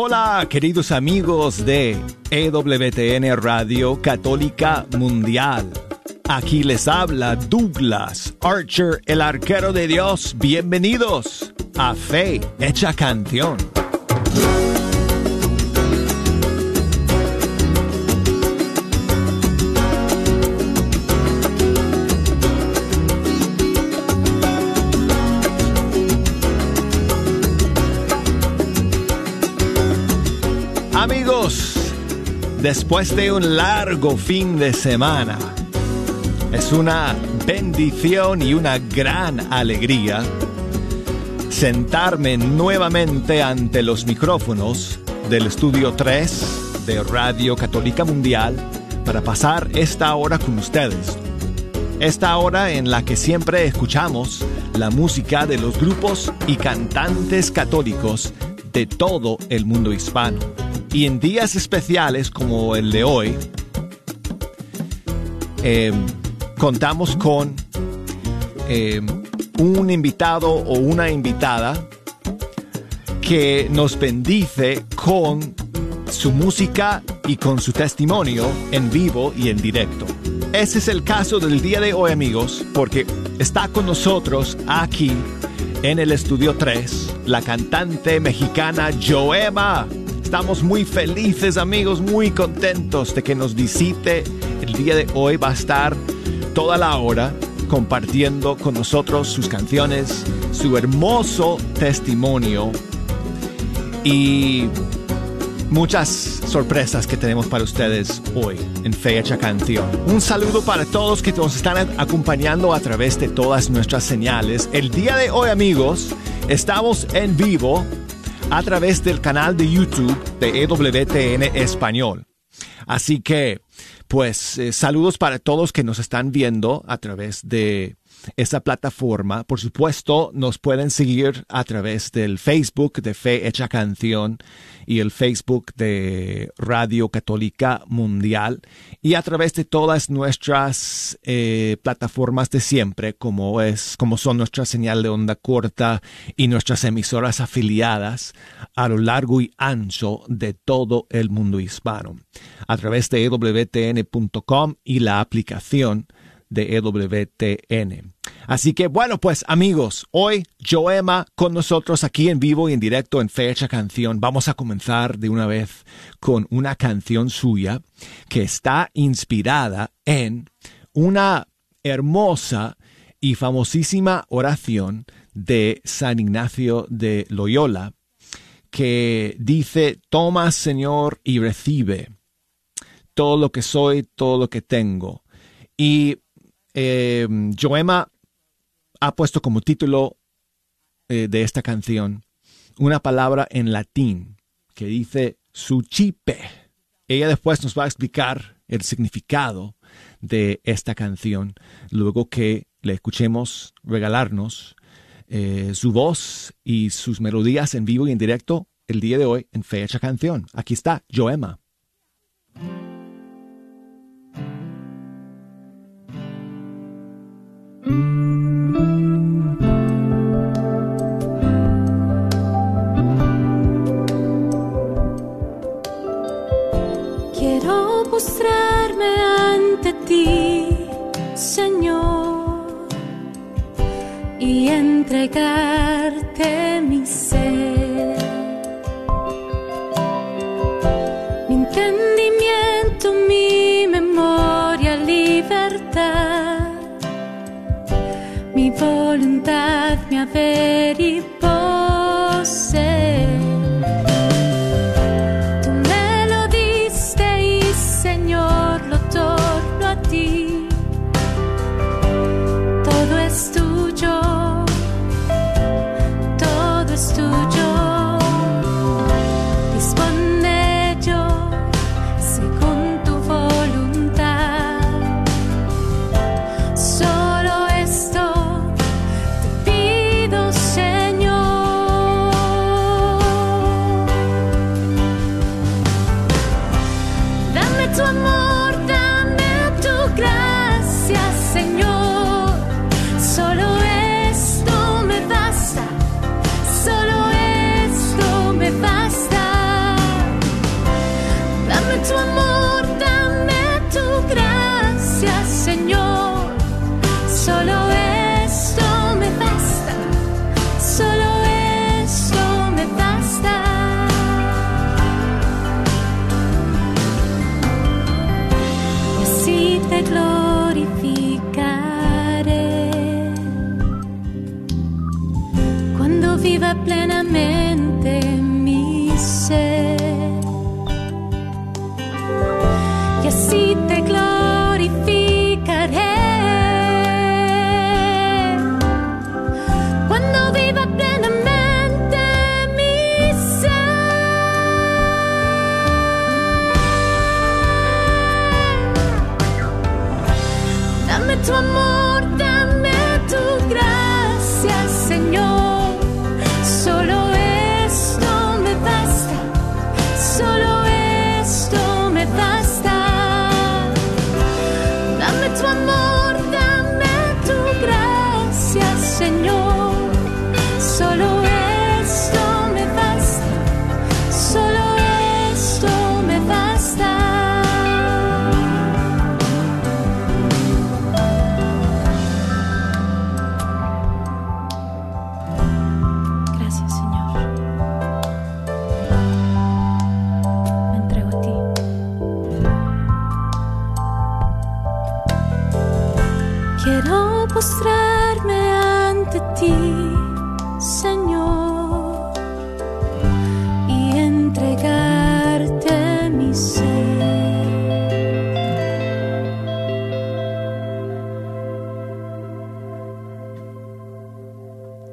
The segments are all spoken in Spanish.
Hola, queridos amigos de EWTN Radio Católica Mundial. Aquí les habla Douglas Archer, el arquero de Dios. Bienvenidos a Fe Hecha Canción. Después de un largo fin de semana, es una bendición y una gran alegría sentarme nuevamente ante los micrófonos del estudio 3 de Radio Católica Mundial para pasar esta hora con ustedes. Esta hora en la que siempre escuchamos la música de los grupos y cantantes católicos de todo el mundo hispano. Y en días especiales como el de hoy, eh, contamos con eh, un invitado o una invitada que nos bendice con su música y con su testimonio en vivo y en directo. Ese es el caso del día de hoy amigos, porque está con nosotros aquí en el estudio 3 la cantante mexicana Joema. Estamos muy felices amigos, muy contentos de que nos visite. El día de hoy va a estar toda la hora compartiendo con nosotros sus canciones, su hermoso testimonio y muchas sorpresas que tenemos para ustedes hoy en Fecha Canción. Un saludo para todos que nos están acompañando a través de todas nuestras señales. El día de hoy amigos, estamos en vivo a través del canal de YouTube de EWTN Español. Así que pues eh, saludos para todos que nos están viendo a través de esa plataforma. Por supuesto, nos pueden seguir a través del Facebook de Fe Hecha Canción y el Facebook de Radio Católica Mundial y a través de todas nuestras eh, plataformas de siempre, como es, como son nuestra señal de onda corta y nuestras emisoras afiliadas a lo largo y ancho de todo el mundo hispano, a través de ewtn.com y la aplicación de EWTN. Así que bueno, pues amigos, hoy Joema con nosotros aquí en vivo y en directo en Fecha Canción. Vamos a comenzar de una vez con una canción suya que está inspirada en una hermosa y famosísima oración de San Ignacio de Loyola que dice, toma Señor y recibe todo lo que soy, todo lo que tengo. Y eh, Joema ha puesto como título eh, de esta canción una palabra en latín que dice suchipe. Ella después nos va a explicar el significado de esta canción luego que le escuchemos regalarnos eh, su voz y sus melodías en vivo y en directo el día de hoy en Fecha Canción. Aquí está Joema. Mm.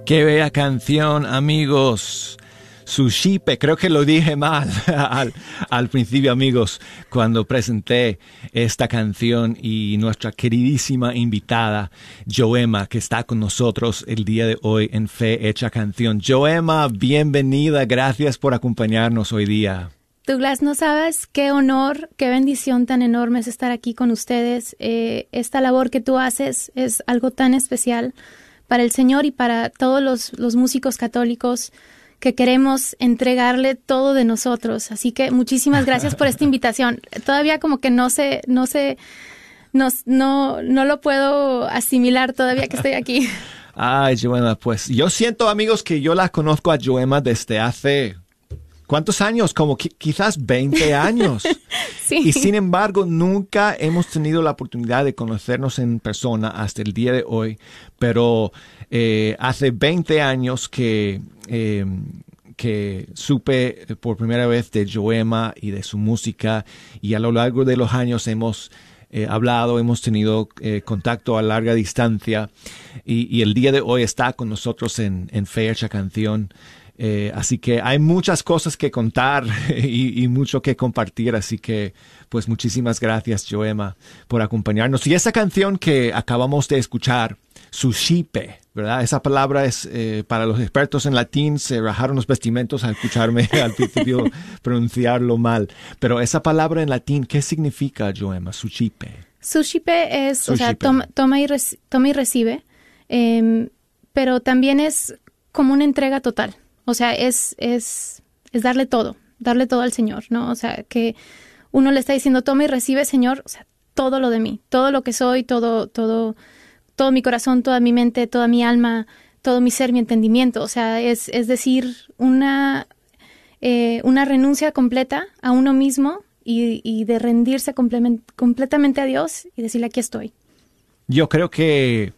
Qué bella canción, amigos. Sushipe, creo que lo dije mal al, principio, amigos, cuando presenté esta canción y nuestra queridísima invitada, Joema, que está con nosotros el día de hoy en Fe Hecha Canción. Joema, bienvenida, gracias por acompañarnos hoy día. Douglas, no sabes qué honor, qué bendición tan enorme es estar aquí con ustedes. Eh, esta labor que tú haces es algo tan especial para el Señor y para todos los, los músicos católicos que queremos entregarle todo de nosotros. Así que muchísimas gracias por esta invitación. Todavía como que no sé, no sé, no, no, no lo puedo asimilar todavía que estoy aquí. Ay, Joema, pues yo siento, amigos, que yo la conozco a Joema desde hace... ¿Cuántos años? Como qui- quizás 20 años. Sí. Y sin embargo, nunca hemos tenido la oportunidad de conocernos en persona hasta el día de hoy, pero eh, hace 20 años que, eh, que supe por primera vez de Joema y de su música y a lo largo de los años hemos eh, hablado, hemos tenido eh, contacto a larga distancia y, y el día de hoy está con nosotros en, en Fecha Canción. Eh, así que hay muchas cosas que contar y, y mucho que compartir, así que pues muchísimas gracias Joema por acompañarnos. Y esa canción que acabamos de escuchar, Sushipe, ¿verdad? Esa palabra es eh, para los expertos en latín, se rajaron los vestimentos al escucharme al principio pronunciarlo mal. Pero esa palabra en latín, ¿qué significa Joema? Sushipe. Sushipe es, o sea, toma, toma y, reci- toma y recibe, em, pero también es como una entrega total. O sea, es, es, es darle todo, darle todo al Señor, ¿no? O sea, que uno le está diciendo, toma y recibe, Señor, o sea, todo lo de mí, todo lo que soy, todo, todo, todo mi corazón, toda mi mente, toda mi alma, todo mi ser, mi entendimiento. O sea, es, es decir, una, eh, una renuncia completa a uno mismo y, y de rendirse completamente a Dios y decirle aquí estoy. Yo creo que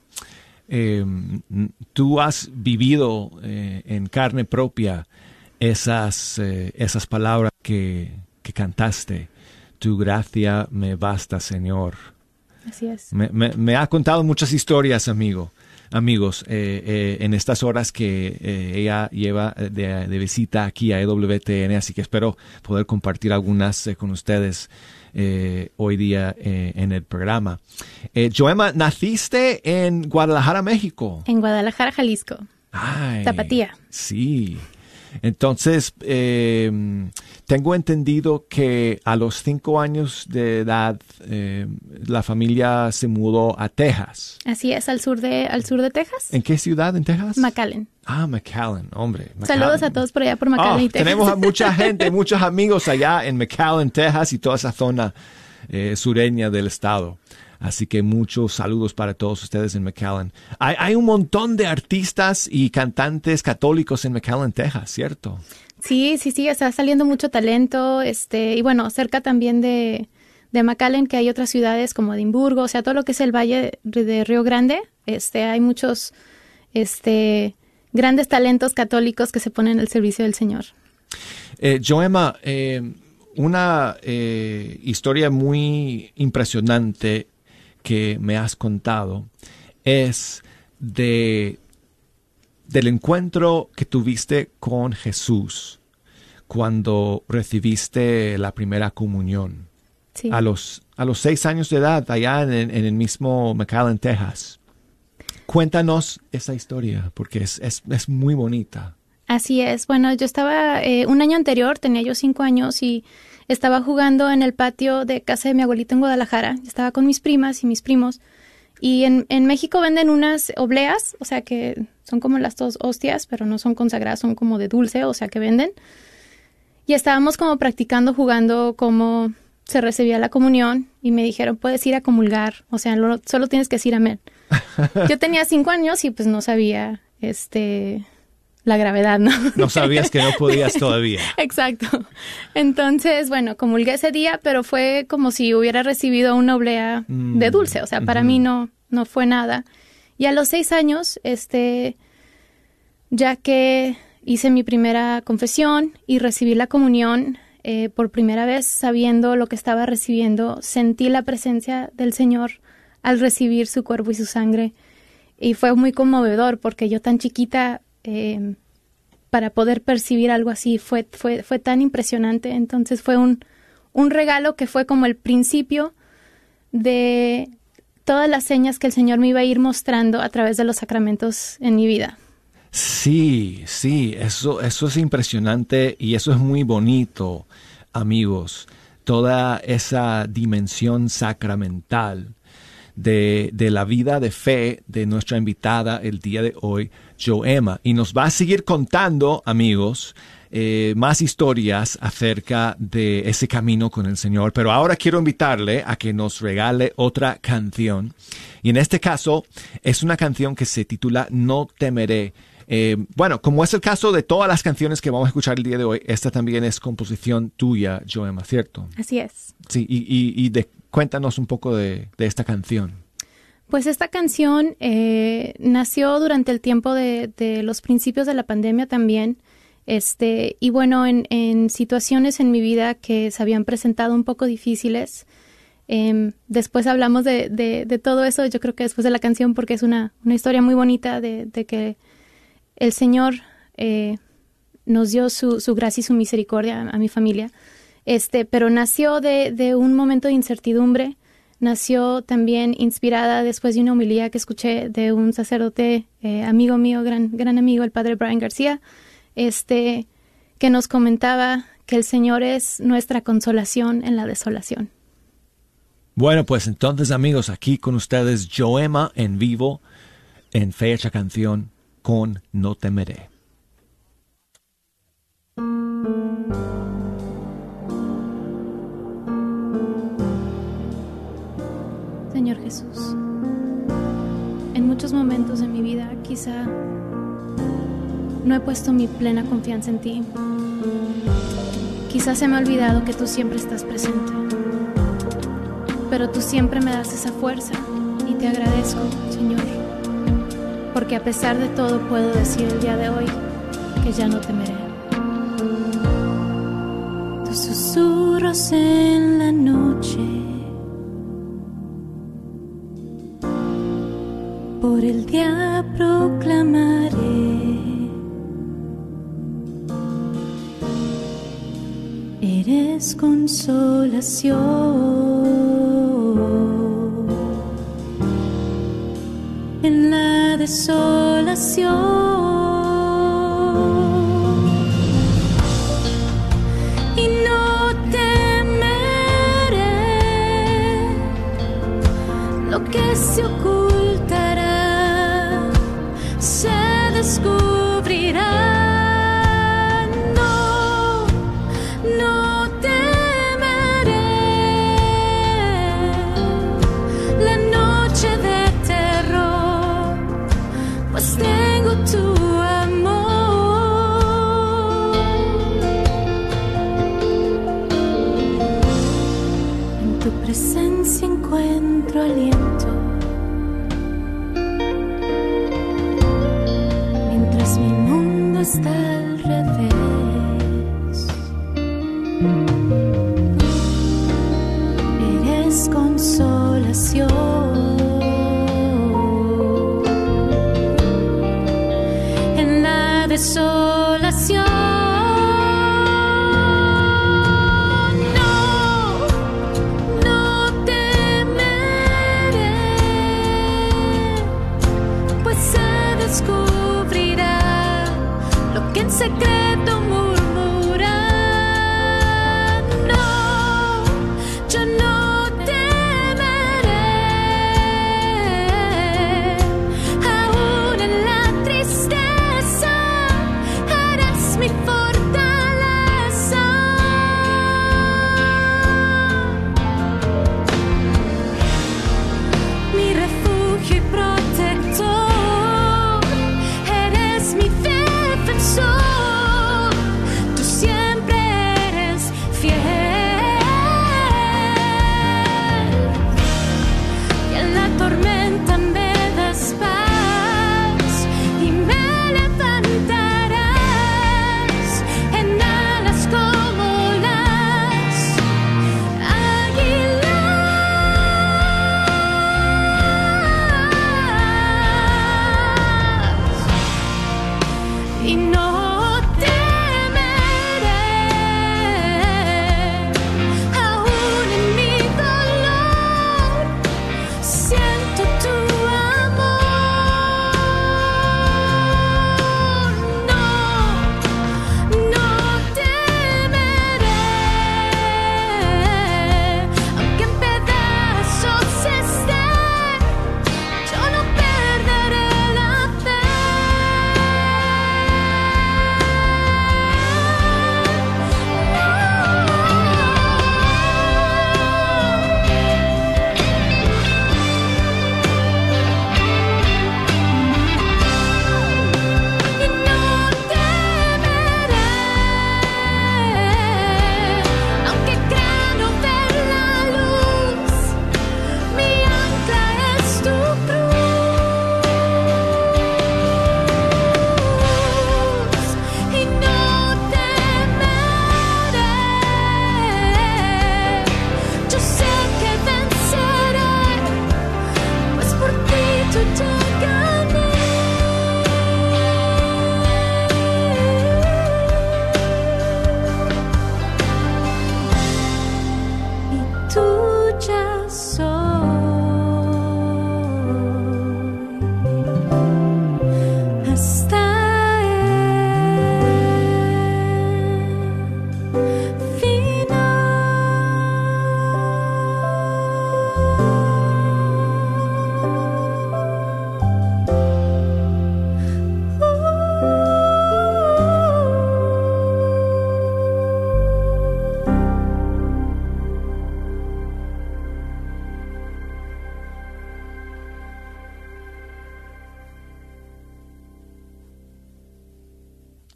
eh, n- tú has vivido eh, en carne propia esas, eh, esas palabras que, que cantaste. Tu gracia me basta, Señor. Así es. Me, me- me ha contado muchas historias, amigo, amigos, eh, en estas horas que ella lleva de, de visita aquí a EWTN, así que espero poder compartir algunas con ustedes eh, hoy día eh, en el programa. Eh, Joema, naciste en Guadalajara, México. En Guadalajara, Jalisco. Ay, Tapatía. Sí. Entonces, eh, tengo entendido que a los cinco años de edad eh, la familia se mudó a Texas. Así es, al sur de, al sur de Texas. ¿En qué ciudad en Texas? McAllen. ah, McAllen, hombre. Saludos McAllen. a todos por allá por McAllen y Texas. tenemos a mucha gente, muchos amigos allá en McAllen, Texas y toda esa zona eh, sureña del estado. Así que muchos saludos para todos ustedes en McAllen. Hay, hay un montón de artistas y cantantes católicos en McAllen, Texas, ¿cierto? Sí, sí, sí, está saliendo mucho talento, este, y bueno, cerca también de, de McAllen, que hay otras ciudades como Edimburgo, o sea, todo lo que es el valle de Río Grande, este, hay muchos, este, grandes talentos católicos que se ponen al servicio del Señor. Eh, Joema, eh, una eh, historia muy impresionante que me has contado es de del encuentro que tuviste con Jesús cuando recibiste la primera comunión Sí. a los a los seis años de edad allá en, en el mismo McAllen, Texas. Cuéntanos esa historia porque es, es, es muy bonita. Así es. Bueno, yo estaba eh, un año anterior, tenía yo cinco años y estaba jugando en el patio de casa de mi abuelita en Guadalajara. Estaba con mis primas y mis primos. Y en, en México venden unas obleas, o sea que son como las dos hostias, pero no son consagradas, son como de dulce, o sea que venden. Y estábamos como practicando, jugando cómo se recibía la comunión y me dijeron, puedes ir a comulgar, o sea, lo- solo tienes que decir amén. Yo tenía cinco años y pues no sabía, este, la gravedad, ¿no? No sabías que no podías todavía. Exacto. Entonces, bueno, comulgué ese día, pero fue como si hubiera recibido una oblea Mm, de dulce. O sea, para mí no, no fue nada. Y a los seis años, este, ya que hice mi primera confesión y recibí la comunión eh, por primera vez, sabiendo lo que estaba recibiendo, sentí la presencia del Señor al recibir su cuerpo y su sangre. Y fue muy conmovedor porque yo tan chiquita, eh, para poder percibir algo así, fue, fue, fue tan impresionante. Entonces fue un, un regalo que fue como el principio de todas las señas que el Señor me iba a ir mostrando a través de los sacramentos en mi vida. Sí, sí, eso, eso es impresionante y eso es muy bonito, amigos. Toda esa dimensión sacramental de, de la vida de fe de nuestra invitada el día de hoy, Joema. Y nos va a seguir contando, amigos, eh, más historias acerca de ese camino con el Señor. Pero ahora quiero invitarle a que nos regale otra canción. Y en este caso es una canción que se titula No temeré. Eh, bueno, como es el caso de todas las canciones que vamos a escuchar el día de hoy, esta también es composición tuya, Joema, ¿cierto? Así es. Sí, y, y- y de- cuéntanos un poco de, de esta canción. Pues esta canción eh, nació durante el tiempo de, los principios de la pandemia también. Este, y bueno, en, situaciones en mi vida que se habían presentado un poco difíciles. Em, después hablamos de, todo eso, yo creo que después de la canción, porque es una, historia muy bonita de, que el Señor eh, nos dio su, su gracia y su misericordia a, a mi familia. Este, pero nació de un momento de incertidumbre, nació también inspirada después de una homilía que escuché de un sacerdote eh, amigo mío, gran, gran amigo, el padre Brian García, este, que nos comentaba que el Señor es nuestra consolación en la desolación. Bueno, pues entonces amigos, aquí con ustedes Joema en vivo en fecha canción con No temeré. Muchos momentos de mi vida quizá no he puesto mi plena confianza en ti. Quizás se me ha olvidado que tú siempre estás presente, pero tú siempre me das esa fuerza y te agradezco, Señor, porque a pesar de todo puedo decir el día de hoy que ya no temeré. Tus susurros en la noche. Por el día proclamaré. Eres consolación. En la desolación. Y no temeré lo que se ocultará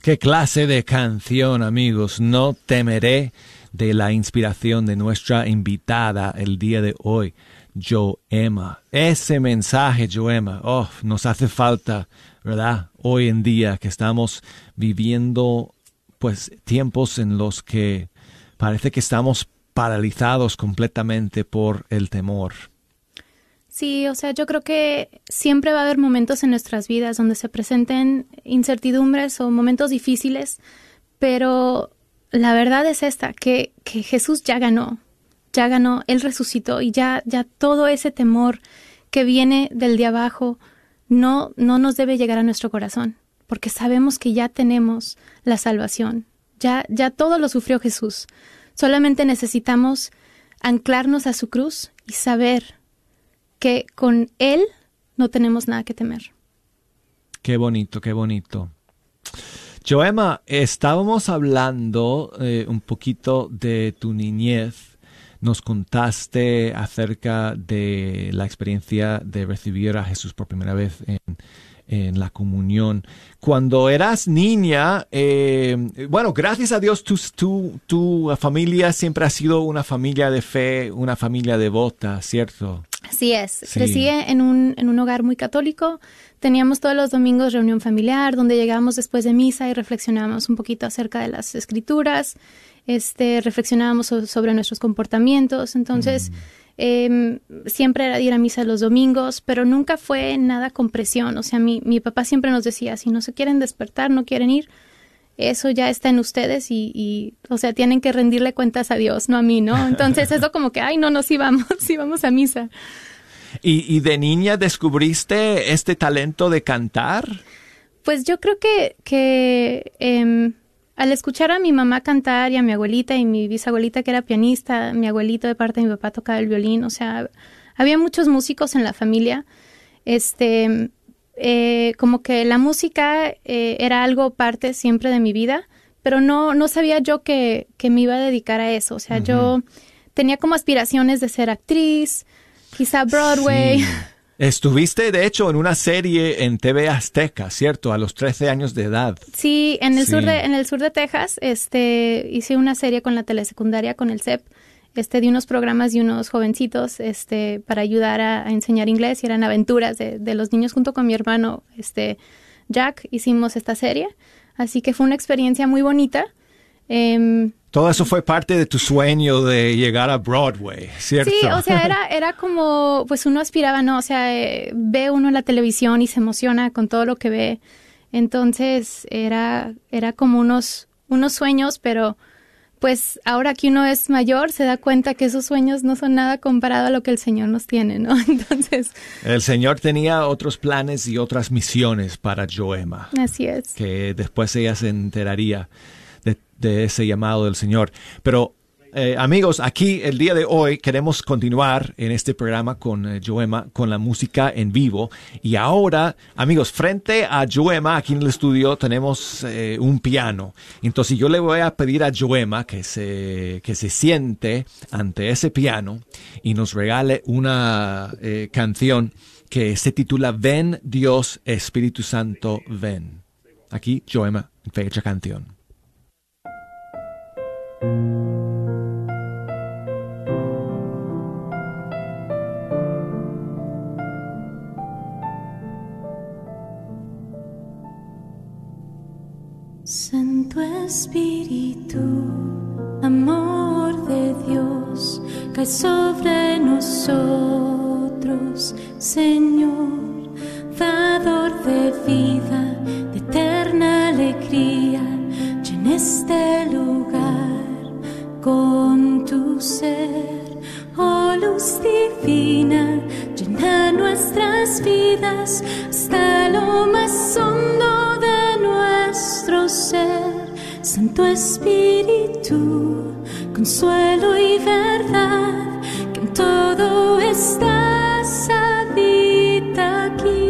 ¿Qué clase de canción, amigos? No temeré de la inspiración de nuestra invitada el día de hoy, Joema. Ese mensaje, Joema, oh, nos hace falta, ¿verdad? Hoy en día que estamos viviendo, pues, tiempos en los que parece que estamos paralizados completamente por el temor. Sí, o sea, yo creo que siempre va a haber momentos en nuestras vidas donde se presenten incertidumbres o momentos difíciles, pero la verdad es esta, que, que Jesús ya ganó, ya ganó, Él resucitó y ya, ya todo ese temor que viene del de abajo no, no nos debe llegar a nuestro corazón, porque sabemos que ya tenemos la salvación, ya, ya todo lo sufrió Jesús. Solamente necesitamos anclarnos a su cruz y saber que con Él no tenemos nada que temer. Qué bonito, qué bonito. Joema, estábamos hablando eh, un poquito de tu niñez. Nos contaste acerca de la experiencia de recibir a Jesús por primera vez en, en la comunión. Cuando eras niña, eh, bueno, gracias a Dios, tu, tu, tu familia siempre ha sido una familia de fe, una familia devota, ¿cierto? Así es. Sí. Crecí en un, en un hogar muy católico. Teníamos todos los domingos reunión familiar donde llegábamos después de misa y reflexionábamos un poquito acerca de las escrituras. Este, reflexionábamos so- sobre nuestros comportamientos. Entonces, em, siempre era ir a misa los domingos, pero nunca fue nada con presión. O sea, mi, mi papá siempre nos decía, si no se quieren despertar, no quieren ir, eso ya está en ustedes y, y, o sea, tienen que rendirle cuentas a Dios, no a mí, ¿no? Entonces, eso como que, ay, no, nos íbamos, íbamos a misa. ¿Y, y de niña descubriste este talento de cantar? Pues yo creo que, que em, al escuchar a mi mamá cantar y a mi abuelita y mi bisabuelita que era pianista, mi abuelito de parte de mi papá tocaba el violín, o sea, había muchos músicos en la familia. Este, eh, como que la música eh, era algo parte siempre de mi vida, pero no, no sabía yo que, que me iba a dedicar a eso. O sea, yo tenía como aspiraciones de ser actriz, quizá Broadway. Sí. Estuviste, de hecho, en una serie en TV Azteca, ¿cierto? A los 13 años de edad. Sí, en el Sí. sur de en el sur de Texas, este hice una serie con la telesecundaria con el CEP, este de unos programas de unos jovencitos, este para ayudar a, a enseñar inglés y eran aventuras de, de los niños junto con mi hermano, este Jack, hicimos esta serie, así que fue una experiencia muy bonita. Em, Todo eso fue parte de tu sueño de llegar a Broadway, ¿cierto? Sí, o sea, era, era como, pues uno aspiraba, ¿no? O sea, eh, ve uno la televisión y se emociona con todo lo que ve. Entonces, era, era como unos, unos sueños, pero pues ahora que uno es mayor, se da cuenta que esos sueños no son nada comparado a lo que el Señor nos tiene, ¿no? Entonces, El Señor tenía otros planes y otras misiones para Joema, así es. que después ella se enteraría de, de ese llamado del Señor. Pero, eh, amigos, aquí el día de hoy queremos continuar en este programa con eh, Joema, con la música en vivo. Y ahora, amigos, frente a Joema, aquí en el estudio, tenemos eh, un piano. Entonces yo le voy a pedir a Joema que se, que se siente ante ese piano y nos regale una canción que se titula Ven Dios Espíritu Santo, ven. Aquí Joema, fecha canción. Santo Espíritu, amor de Dios, cae sobre nosotros, Señor, dador de vida, de eterna alegría, llena este lugar con tu ser, oh luz divina, llena nuestras vidas hasta lo más hondo nuestro ser, Santo Espíritu, consuelo y verdad, que en todo estás, habita aquí.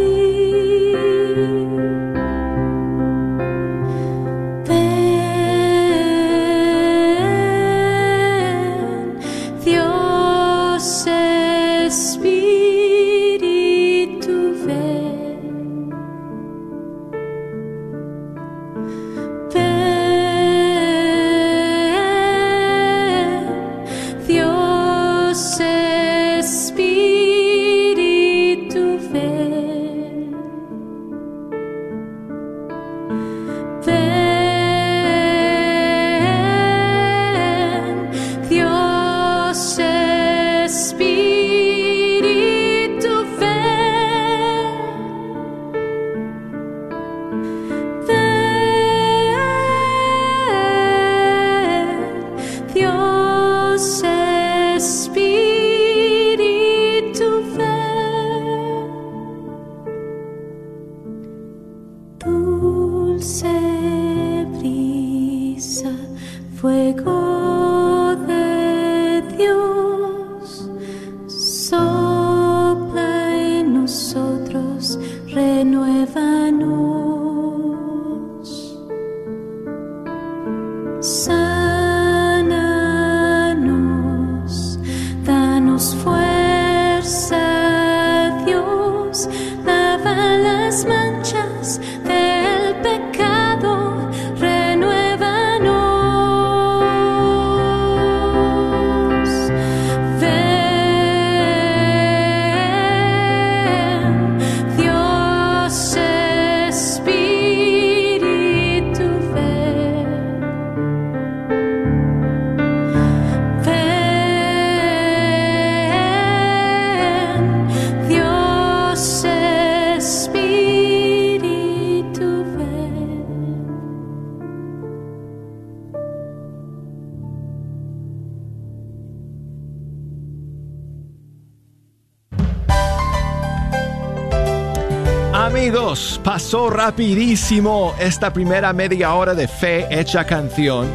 Rapidísimo esta primera media hora de fe hecha canción.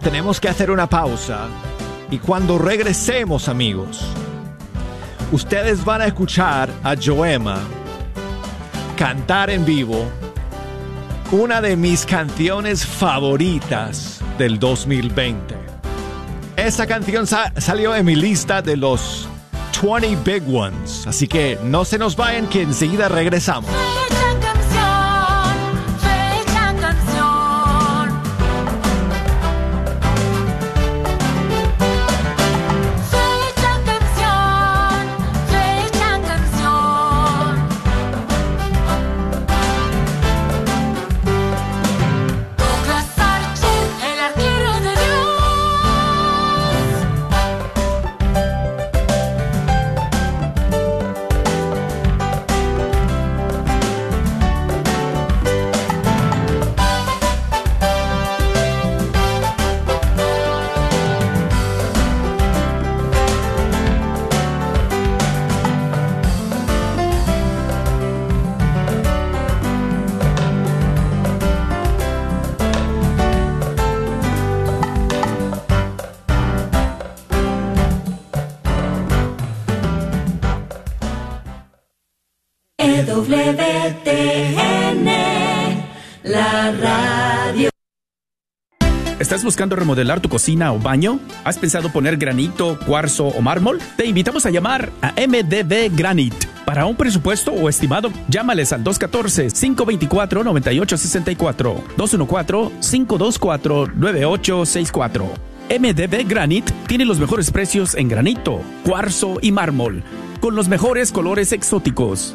Tenemos que hacer una pausa y cuando regresemos amigos, ustedes van a escuchar a Joema cantar en vivo una de mis canciones favoritas del 2020. Esta canción sa- salió en mi lista de los 20 Big Ones, así que no se nos vayan que enseguida regresamos. Buscando remodelar tu cocina o baño? ¿Has pensado poner granito, cuarzo o mármol? Te invitamos a llamar a MDB Granite. Para un presupuesto o estimado, llámales al 214-524-9864, 214-524-9864. MDB Granite tiene los mejores precios en granito, cuarzo y mármol, con los mejores colores exóticos.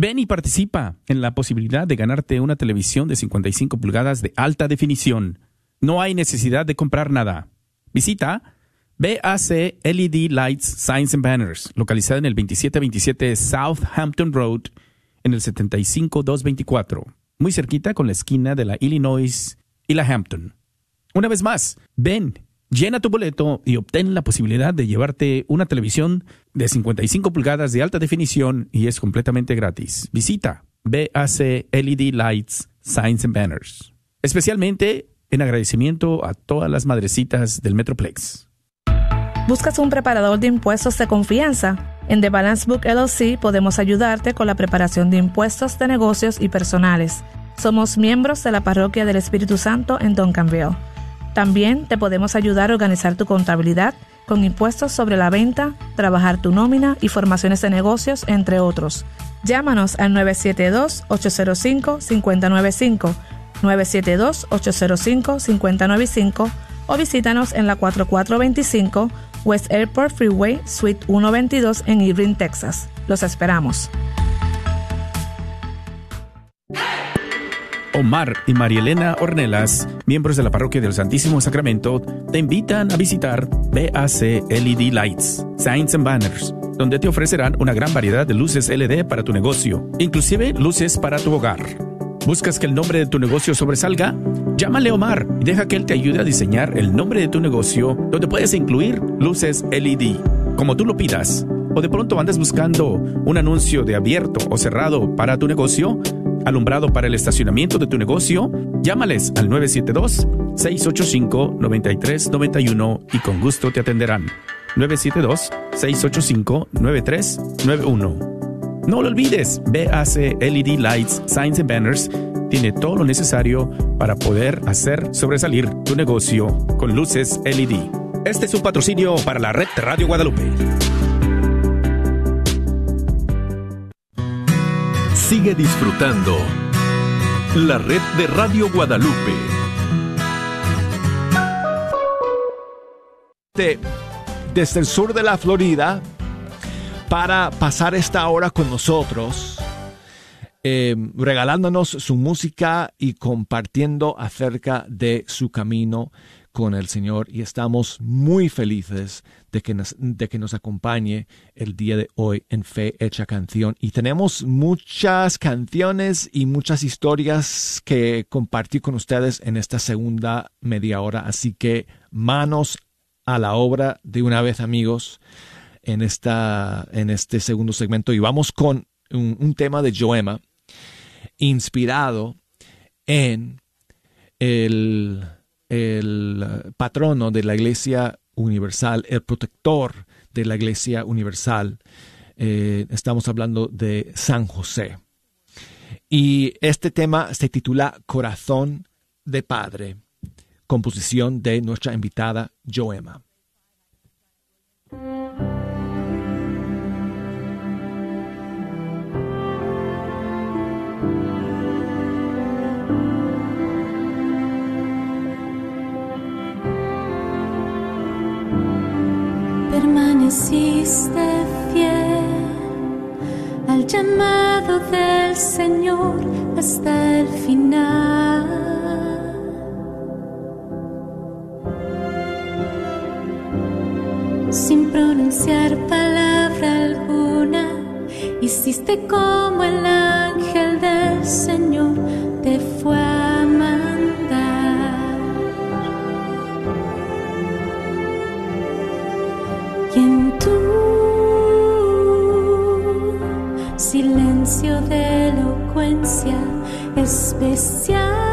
Ven y participa en la posibilidad de ganarte una televisión de 55 pulgadas de alta definición. No hay necesidad de comprar nada. Visita BAC LED Lights Signs and Banners, localizada en el 2727 Southampton Road, en el 75224, muy cerquita con la esquina de la Illinois y la Hampton. Una vez más, ven, llena tu boleto y obtén la posibilidad de llevarte una televisión de 55 pulgadas de alta definición y es completamente gratis. Visita BAC LED Lights Signs and Banners. Especialmente en agradecimiento a todas las madrecitas del Metroplex. ¿Buscas un preparador de impuestos de confianza? En The Balance Book LLC podemos ayudarte con la preparación de impuestos de negocios y personales. Somos miembros de la Parroquia del Espíritu Santo en Duncanville. También te podemos ayudar a organizar tu contabilidad con impuestos sobre la venta, trabajar tu nómina y formaciones de negocios, entre otros. Llámanos al 972-805-595, 972-805-595 o visítanos en la 4425 West Airport Freeway, Suite 122 en Irving, Texas. Los esperamos. Omar y Marielena Ornelas, miembros de la Parroquia del Santísimo Sacramento, te invitan a visitar BAC LED Lights, Signs and Banners, donde te ofrecerán una gran variedad de luces LED para tu negocio, inclusive luces para tu hogar. ¿Buscas que el nombre de tu negocio sobresalga? Llámale Omar y deja que él te ayude a diseñar el nombre de tu negocio, donde puedes incluir luces LED, como tú lo pidas. O de pronto andas buscando un anuncio de abierto o cerrado para tu negocio, alumbrado para el estacionamiento de tu negocio, llámales al 972-685-9391 y con gusto te atenderán. 972-685-9391. No lo olvides, BAC LED Lights, Signs and Banners tiene todo lo necesario para poder hacer sobresalir tu negocio con luces LED. Este es un patrocinio para la red Radio Guadalupe. Sigue disfrutando la red de Radio Guadalupe. de- desde el sur de la Florida para pasar esta hora con nosotros, eh, regalándonos su música y compartiendo acerca de su camino con el Señor. Y estamos muy felices de que nos, de que nos acompañe el día de hoy en Fe Hecha Canción. Y tenemos muchas canciones y muchas historias que compartir con ustedes en esta segunda media hora. Así que manos a la obra de una vez, amigos, en, esta, en este segundo segmento. Y vamos con un, un tema de Joema, inspirado en el, el patrono de la Iglesia Universal, el protector de la Iglesia Universal. Eh, estamos hablando de San José. Y este tema se titula Corazón de Padre composición de nuestra invitada Joema. Permaneciste fiel al llamado del Señor hasta el final. Sin pronunciar palabra alguna, hiciste como el ángel del Señor te fue a silencio de elocuencia especial,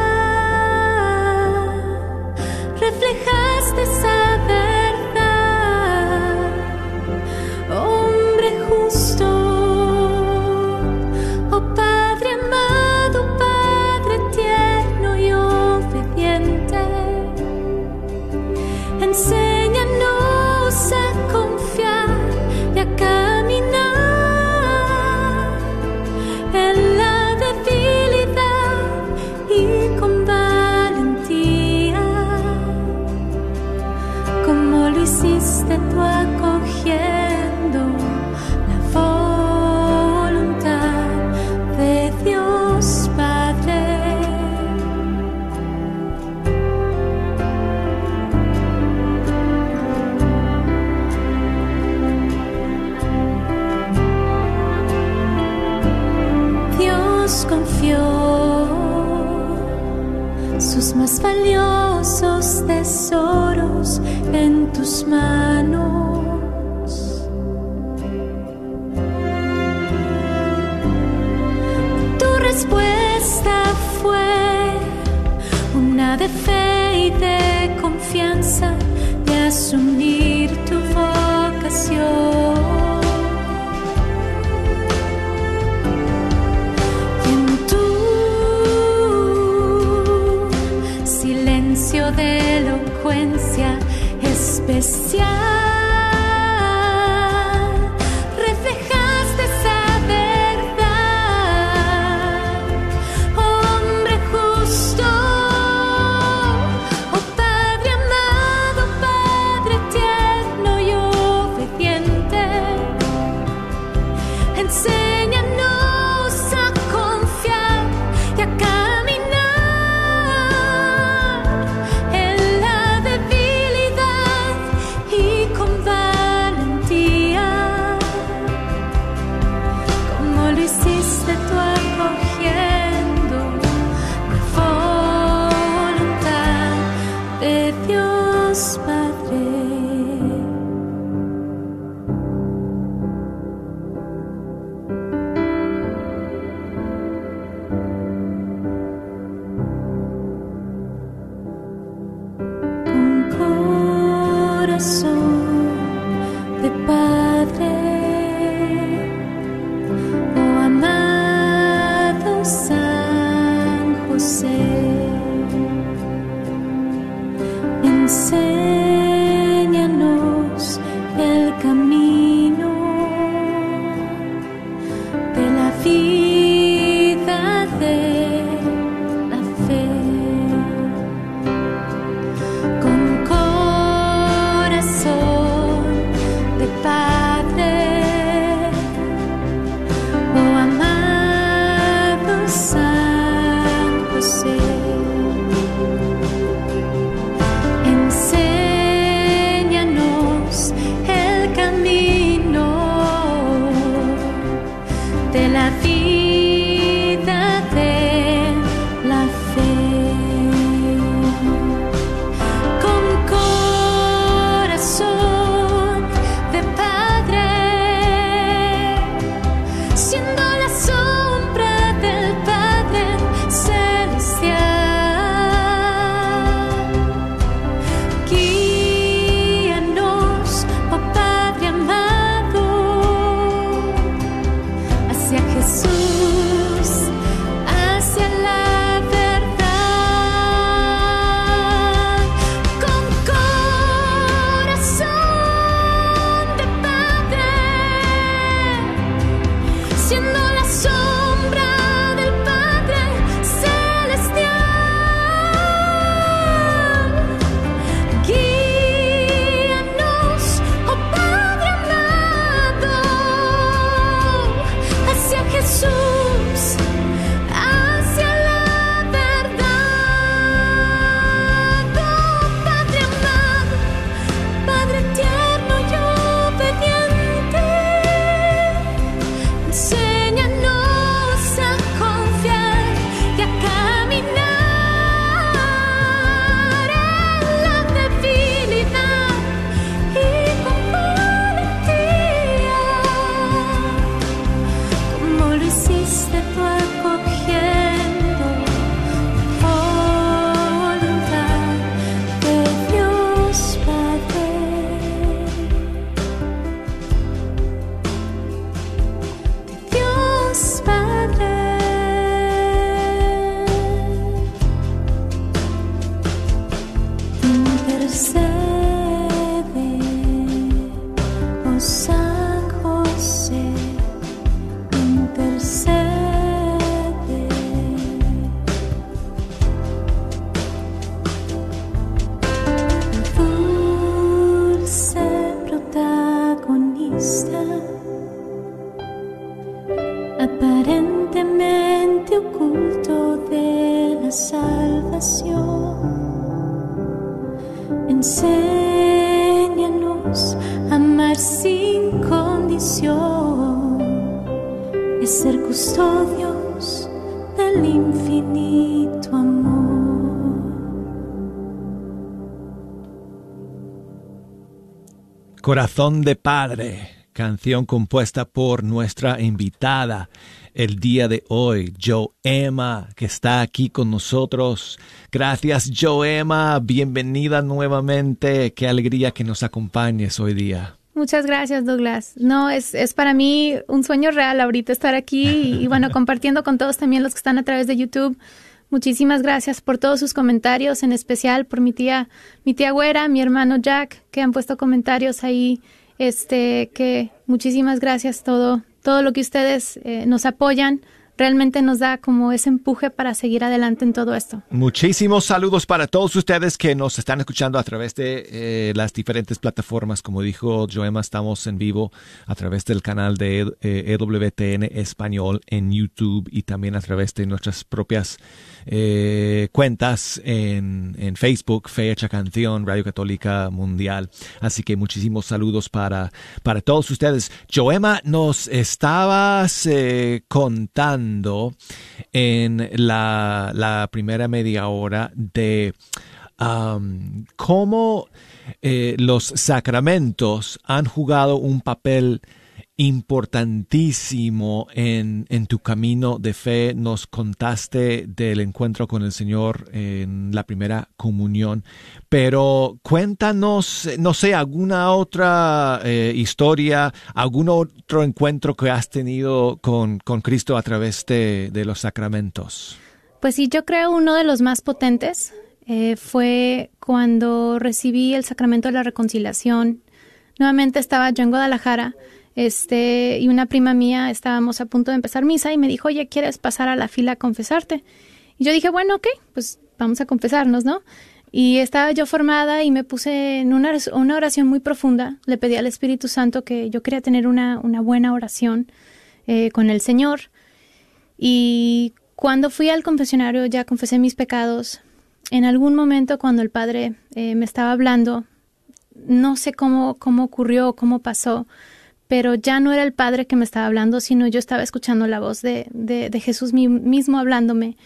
Corazón de Padre, canción compuesta por nuestra invitada el día de hoy, Joema, que está aquí con nosotros. Gracias, Joema. Bienvenida nuevamente. Qué alegría que nos acompañes hoy día. Muchas gracias, Douglas. No, es, es para mí un sueño real ahorita estar aquí y, y bueno, compartiendo con todos también los que están a través de YouTube. Muchísimas gracias por todos sus comentarios, en especial por mi tía, mi tía Güera, mi hermano Jack, que han puesto comentarios ahí. Este, que muchísimas gracias todo, todo lo que ustedes eh, nos apoyan. Realmente nos da como ese empuje para seguir adelante en todo esto. Muchísimos saludos para todos ustedes que nos están escuchando a través de eh, las diferentes plataformas. Como dijo Joema, estamos en vivo a través del canal de EWTN Español en YouTube y también a través de nuestras propias eh, cuentas en, en Facebook, Fe Hecha Canción, Radio Católica Mundial. Así que muchísimos saludos para, para todos ustedes. Joema, nos estabas eh, contando en la, la primera media hora de um, cómo eh, los sacramentos han jugado un papel importantísimo en, en tu camino de fe. Nos contaste del encuentro con el Señor en la primera comunión, pero cuéntanos, no sé, alguna otra eh, historia, algún otro encuentro que has tenido con, con Cristo a través de, de los sacramentos. Pues sí, yo creo uno de los más potentes eh, fue cuando recibí el sacramento de la reconciliación. Nuevamente estaba yo en Guadalajara este, y una prima mía estábamos a punto de empezar misa y me dijo, oye, ¿quieres pasar a la fila a confesarte? Y yo dije, bueno, ok, pues vamos a confesarnos, ¿no? Y estaba yo formada y me puse en una, oración muy profunda. Le pedí al Espíritu Santo que yo quería tener una, una buena oración eh, con el Señor. Y cuando fui al confesionario ya confesé mis pecados. En algún momento cuando el Padre eh, me estaba hablando, no sé cómo, cómo ocurrió, cómo pasó, pero ya no era el Padre que me estaba hablando, sino yo estaba escuchando la voz de, de, Jesús mi- mismo hablándome.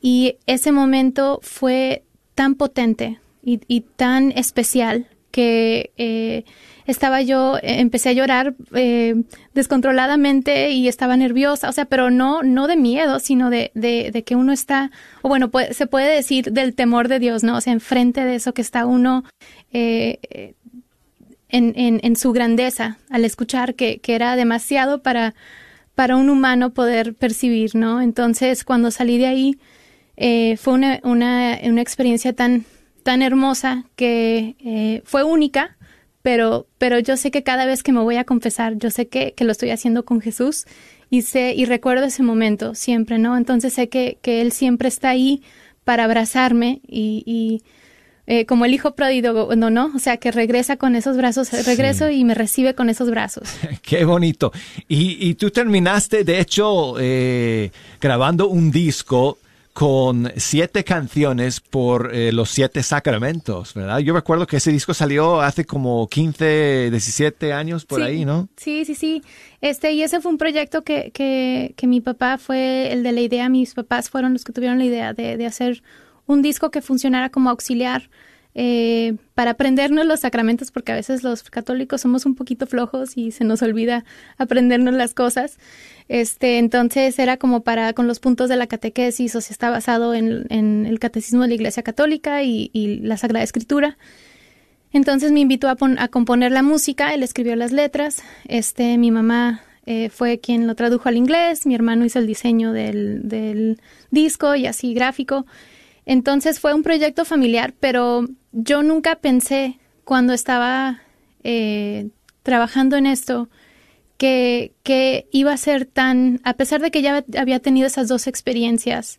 Y ese momento fue tan potente y, y tan especial que eh, estaba yo, empecé a llorar eh, descontroladamente y estaba nerviosa, o sea, pero no, no de miedo, sino de, de, de que uno está, o bueno, se puede decir del temor de Dios, ¿no? O sea, enfrente de eso que está uno eh, en, en, en su grandeza al escuchar que, era demasiado para, un humano poder percibir, ¿no? Entonces, cuando salí de ahí, eh, fue una, experiencia tan, hermosa que eh, fue única, pero, pero yo sé que cada vez que me voy a confesar, yo sé que, que lo estoy haciendo con Jesús y sé y recuerdo ese momento siempre, ¿no? Entonces sé que, que Él siempre está ahí para abrazarme y, y eh, como el hijo pródigo, no, no, o sea, que regresa con esos brazos, regreso y me recibe con esos brazos. Qué bonito. Y, y tú terminaste, de hecho, eh, grabando un disco con siete canciones por eh, los siete sacramentos, ¿verdad? Yo recuerdo que ese disco salió hace como 15, 17 años por Sí, ahí, ¿no? Sí, sí, sí. Este, y ese fue un proyecto que, que, que mi papá fue el de la idea, mis papás fueron los que tuvieron la idea de, de hacer un disco que funcionara como auxiliar eh, para aprendernos los sacramentos, porque a veces los católicos somos un poquito flojos y se nos olvida aprendernos las cosas. Este, entonces era como para con los puntos de la catequesis, o sea, está basado en, el catecismo de la Iglesia Católica y, y la Sagrada Escritura. Entonces me invitó a, pon- a componer la música, él escribió las letras, este, mi mamá eh, fue quien lo tradujo al inglés, mi hermano hizo el diseño del, del disco y así gráfico. Entonces fue un proyecto familiar, pero yo nunca pensé cuando estaba eh, trabajando en esto que, que iba a ser tan, a pesar de que ya había tenido esas dos experiencias,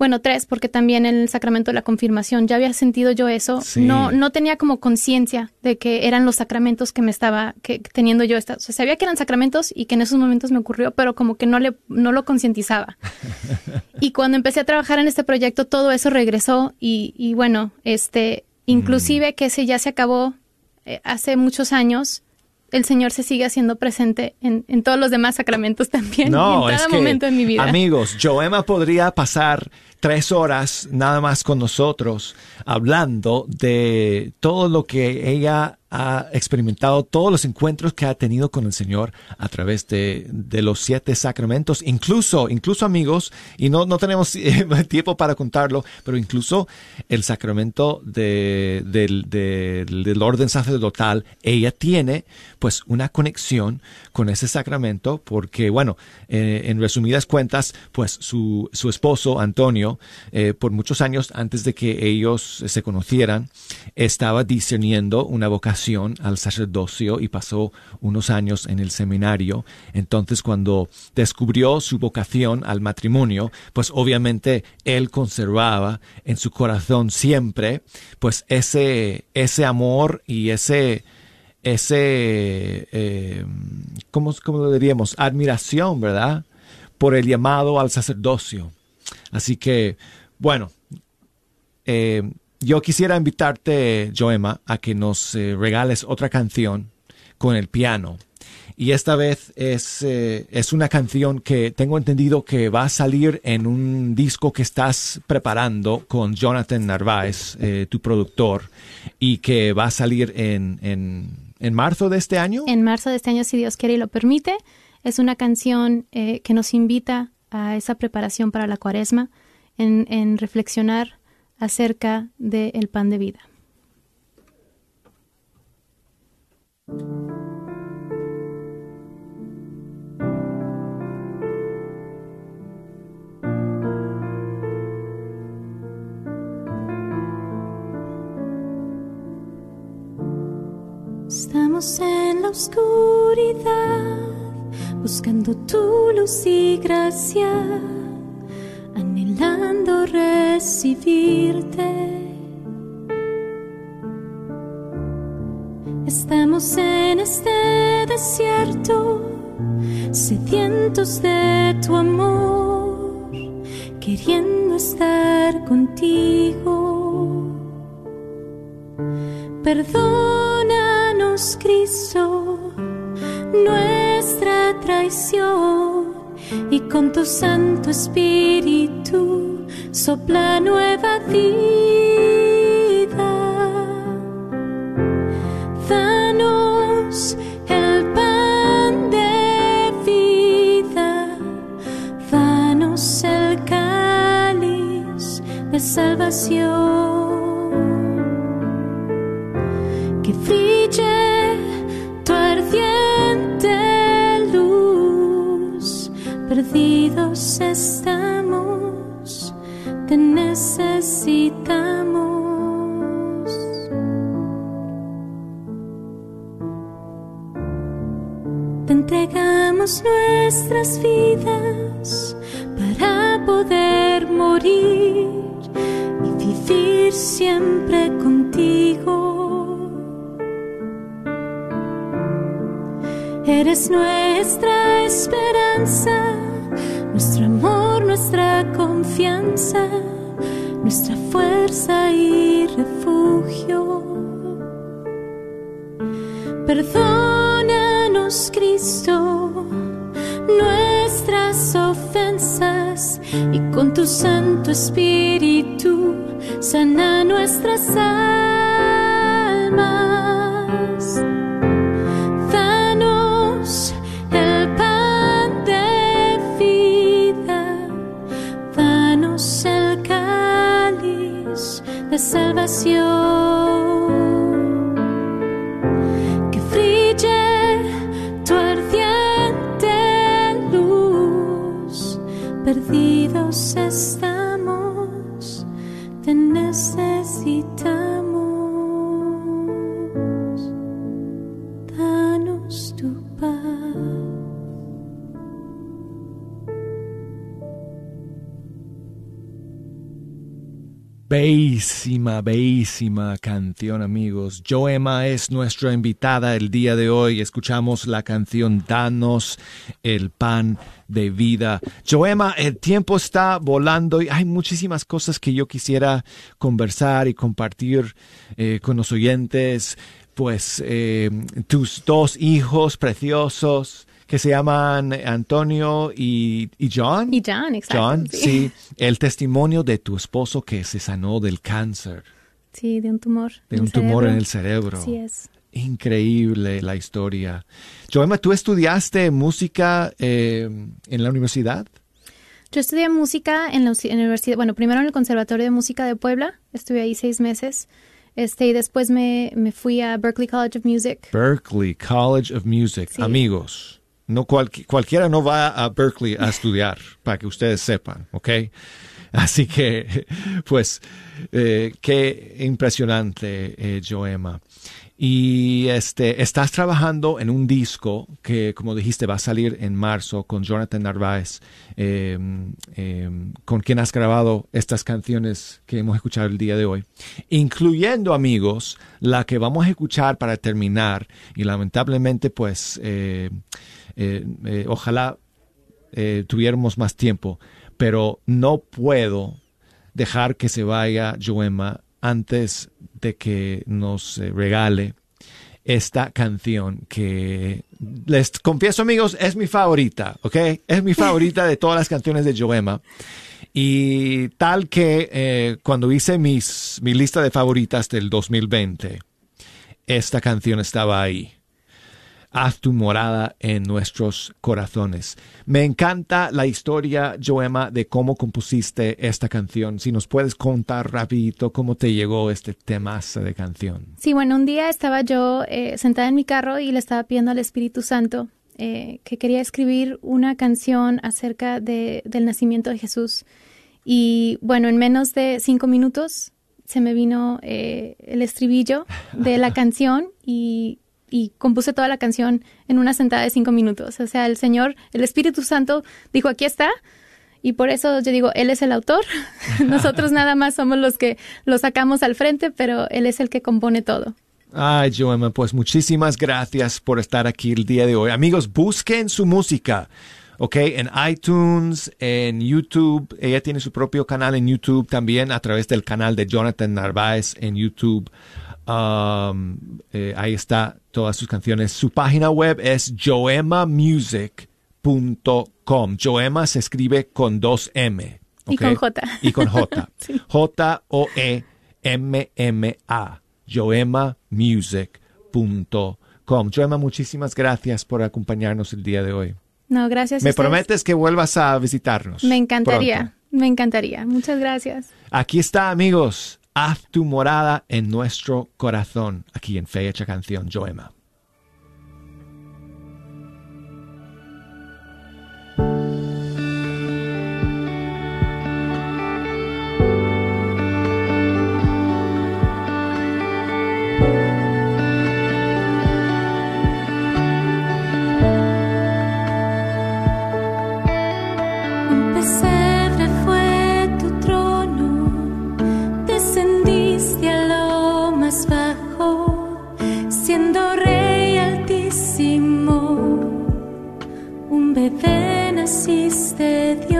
bueno, tres, porque también en el sacramento de la confirmación ya había sentido yo eso. Sí. No, no tenía como conciencia de que eran los sacramentos que me estaba que, teniendo yo. Esta, o sea, sabía que eran sacramentos y que en esos momentos me ocurrió, pero como que no, le, no lo concientizaba. y cuando empecé a trabajar en este proyecto, todo eso regresó y, y bueno, este, inclusive que ese ya se acabó eh, hace muchos años. El Señor se sigue haciendo presente en, en todos los demás sacramentos también. No, en es cada que, momento de mi vida. amigos, Joema podría pasar tres horas nada más con nosotros hablando de todo lo que ella ha experimentado, todos los encuentros que ha tenido con el Señor a través de, de los siete sacramentos, incluso, incluso amigos, y no, no tenemos eh, tiempo para contarlo, pero incluso el sacramento de, del, del orden sacerdotal, ella tiene pues una conexión con ese sacramento porque, bueno, eh, en resumidas cuentas, pues su, su esposo, Antonio, eh, por muchos años antes de que ellos se conocieran, estaba discerniendo una vocación al sacerdocio y pasó unos años en el seminario. Entonces, cuando descubrió su vocación al matrimonio, pues obviamente él conservaba en su corazón siempre, pues ese, ese amor y ese, ese, eh, ¿cómo, ¿cómo lo diríamos? Admiración, ¿verdad? Por el llamado al sacerdocio. Así que, bueno, eh, yo quisiera invitarte, Joema, a que nos eh, regales otra canción con el piano. Y esta vez es, eh, es una canción que tengo entendido que va a salir en un disco que estás preparando con Jonathan Narváez, eh, tu productor, y que va a salir en, en, en marzo de este año. En marzo de este año, si Dios quiere y lo permite, es una canción que nos invita a esa preparación para la cuaresma, en, en reflexionar acerca del pan de vida. Estamos en la oscuridad, buscando tu luz y gracia, recibirte. Estamos en este desierto, sedientos de tu amor, queriendo estar contigo. Perdónanos, Cristo, nuestra traición y con tu Santo Espíritu sopla nueva vida. Danos el pan de vida, danos el cáliz de salvación. Que brille perdidos estamos, te necesitamos. Te entregamos nuestras vidas para poder morir y vivir siempre contigo. Eres nuestra esperanza, nuestro amor, nuestra confianza, nuestra fuerza y refugio. Perdónanos, Cristo, nuestras ofensas y con tu Santo Espíritu sana nuestras almas. Salvación. Que brille tu ardiente luz, perdidos estamos, te necesitamos. Danos tu paz. Bellísima, bellísima canción, amigos. Joema es nuestra invitada el día de hoy. Escuchamos la canción Danos el pan de vida. Joema, el tiempo está volando y hay muchísimas cosas que yo quisiera conversar y compartir eh, con los oyentes. Pues eh, tus dos hijos preciosos que se llaman Antonio y, y John. Y John, exacto. John, sí. El testimonio de tu esposo que se sanó del cáncer, Sí, de un tumor. de un tumor en el cerebro. Así es. Increíble la historia. Joema, ¿tú estudiaste música eh, en la universidad? Yo estudié música en la, en la universidad, bueno, primero en el Conservatorio de Música de Puebla, estuve ahí seis meses, este, y después me, me fui a Berklee College of Music. Berkeley College of Music. Sí. Amigos, no cualqui- cualquiera no va a Berkeley a estudiar, para que ustedes sepan, ¿ok? Así que, pues, eh, qué impresionante, eh, Joema. Y este, estás trabajando en un disco que, como dijiste, va a salir en marzo con Jonathan Narváez, eh, eh, con quien has grabado estas canciones que hemos escuchado el día de hoy, incluyendo, amigos, la que vamos a escuchar para terminar. Y lamentablemente, pues, eh, eh, ojalá eh, tuviéramos más tiempo, pero no puedo dejar que se vaya Joema antes de que nos regale esta canción que les confieso amigos es mi favorita, ¿ok? Es mi favorita de todas las canciones de Joema. Y tal que cuando hice mis, mi lista de favoritas del 2020, esta canción estaba ahí. Haz tu morada en nuestros corazones. Me encanta la historia, Joema, de cómo compusiste esta canción. Si nos puedes contar rapidito cómo te llegó este temazo de canción. Sí, bueno, un día estaba yo eh, sentada en mi carro y le estaba pidiendo al Espíritu Santo eh, que quería escribir una canción acerca de, del nacimiento de Jesús. Y bueno, en menos de cinco minutos se me vino eh, el estribillo de la canción y, y compuse toda la canción en una sentada de cinco minutos. O sea, el Señor, el Espíritu Santo dijo, aquí está. Y por eso yo digo, Él es el autor. Nosotros nada más somos los que lo sacamos al frente, pero Él es el que compone todo. Ay, Joema, pues muchísimas gracias por estar aquí el día de hoy. Amigos, busquen su música, ¿ok? En iTunes, en YouTube. Ella tiene su propio canal en YouTube también a través del canal de Jonathan Narváez en YouTube. Um, eh, ahí está todas sus canciones. Su página web es joemamusic.com. Joema se escribe con dos M. Y con J. Y con J. Sí. E J-O-E-M-M-A. joemamusic.com. Joema, muchísimas gracias por acompañarnos el día de hoy. No, gracias. a ¿Me prometes que vuelvas a visitarnos? Me encantaría. pronto? Me encantaría. Muchas gracias. Aquí está, amigos. Haz tu morada en nuestro corazón. Aquí en Fecha Canción, Joema. Naciste Dios,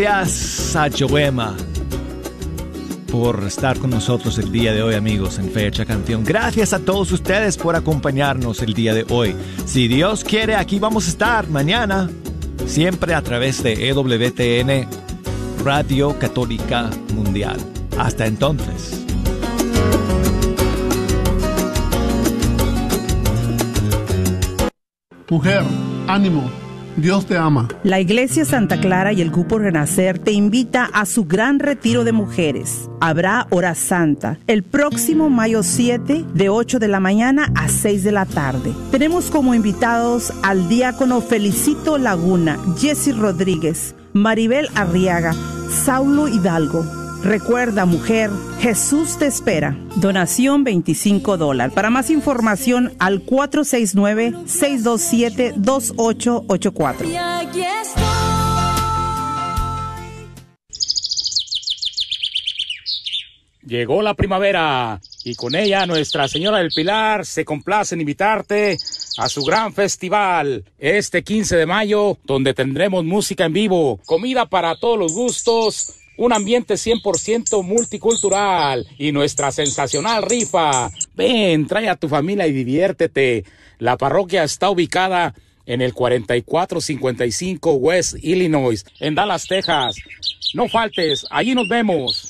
Gracias a Joema por estar con nosotros el día de hoy, amigos, en Fecha Canción. Gracias a todos ustedes por acompañarnos el día de hoy. Si Dios quiere, aquí vamos a estar mañana, siempre a través de EWTN, Radio Católica Mundial. Hasta entonces. Mujer, ánimo, Dios te ama. La Iglesia Santa Clara y el Grupo Renacer te invita a su gran retiro de mujeres. Habrá hora santa el próximo mayo 7 de 8 de la mañana a 6 de la tarde. Tenemos como invitados al diácono Felicito Laguna, Jesse Rodríguez, Maribel Arriaga, Saulo Hidalgo. Recuerda, mujer, Jesús te espera. Donación 25 dólares. Para más información al 469-627-2884. Y aquí estoy. Llegó la primavera y con ella Nuestra Señora del Pilar se complace en invitarte a su gran festival este 15 de mayo donde tendremos música en vivo, comida para todos los gustos, un ambiente 100% multicultural y nuestra sensacional rifa. Ven, trae a tu familia y diviértete. La parroquia está ubicada en el 4455 West Illinois, en Dallas, Texas. No faltes, allí nos vemos.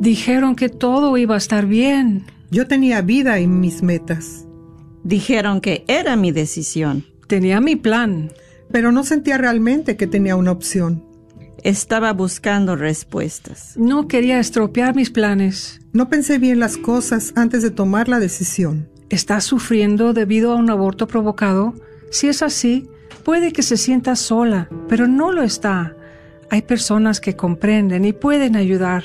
Dijeron que todo iba a estar bien. Yo tenía vida en mis metas. Dijeron que era mi decisión. Tenía mi plan. Pero no sentía realmente que tenía una opción. Estaba buscando respuestas. No quería estropear mis planes. No pensé bien las cosas antes de tomar la decisión. ¿Estás sufriendo debido a un aborto provocado? Si es así, puede que se sienta sola, pero no lo está. Hay personas que comprenden y pueden ayudar.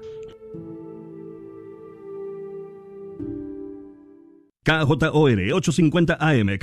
KJOR 850 AM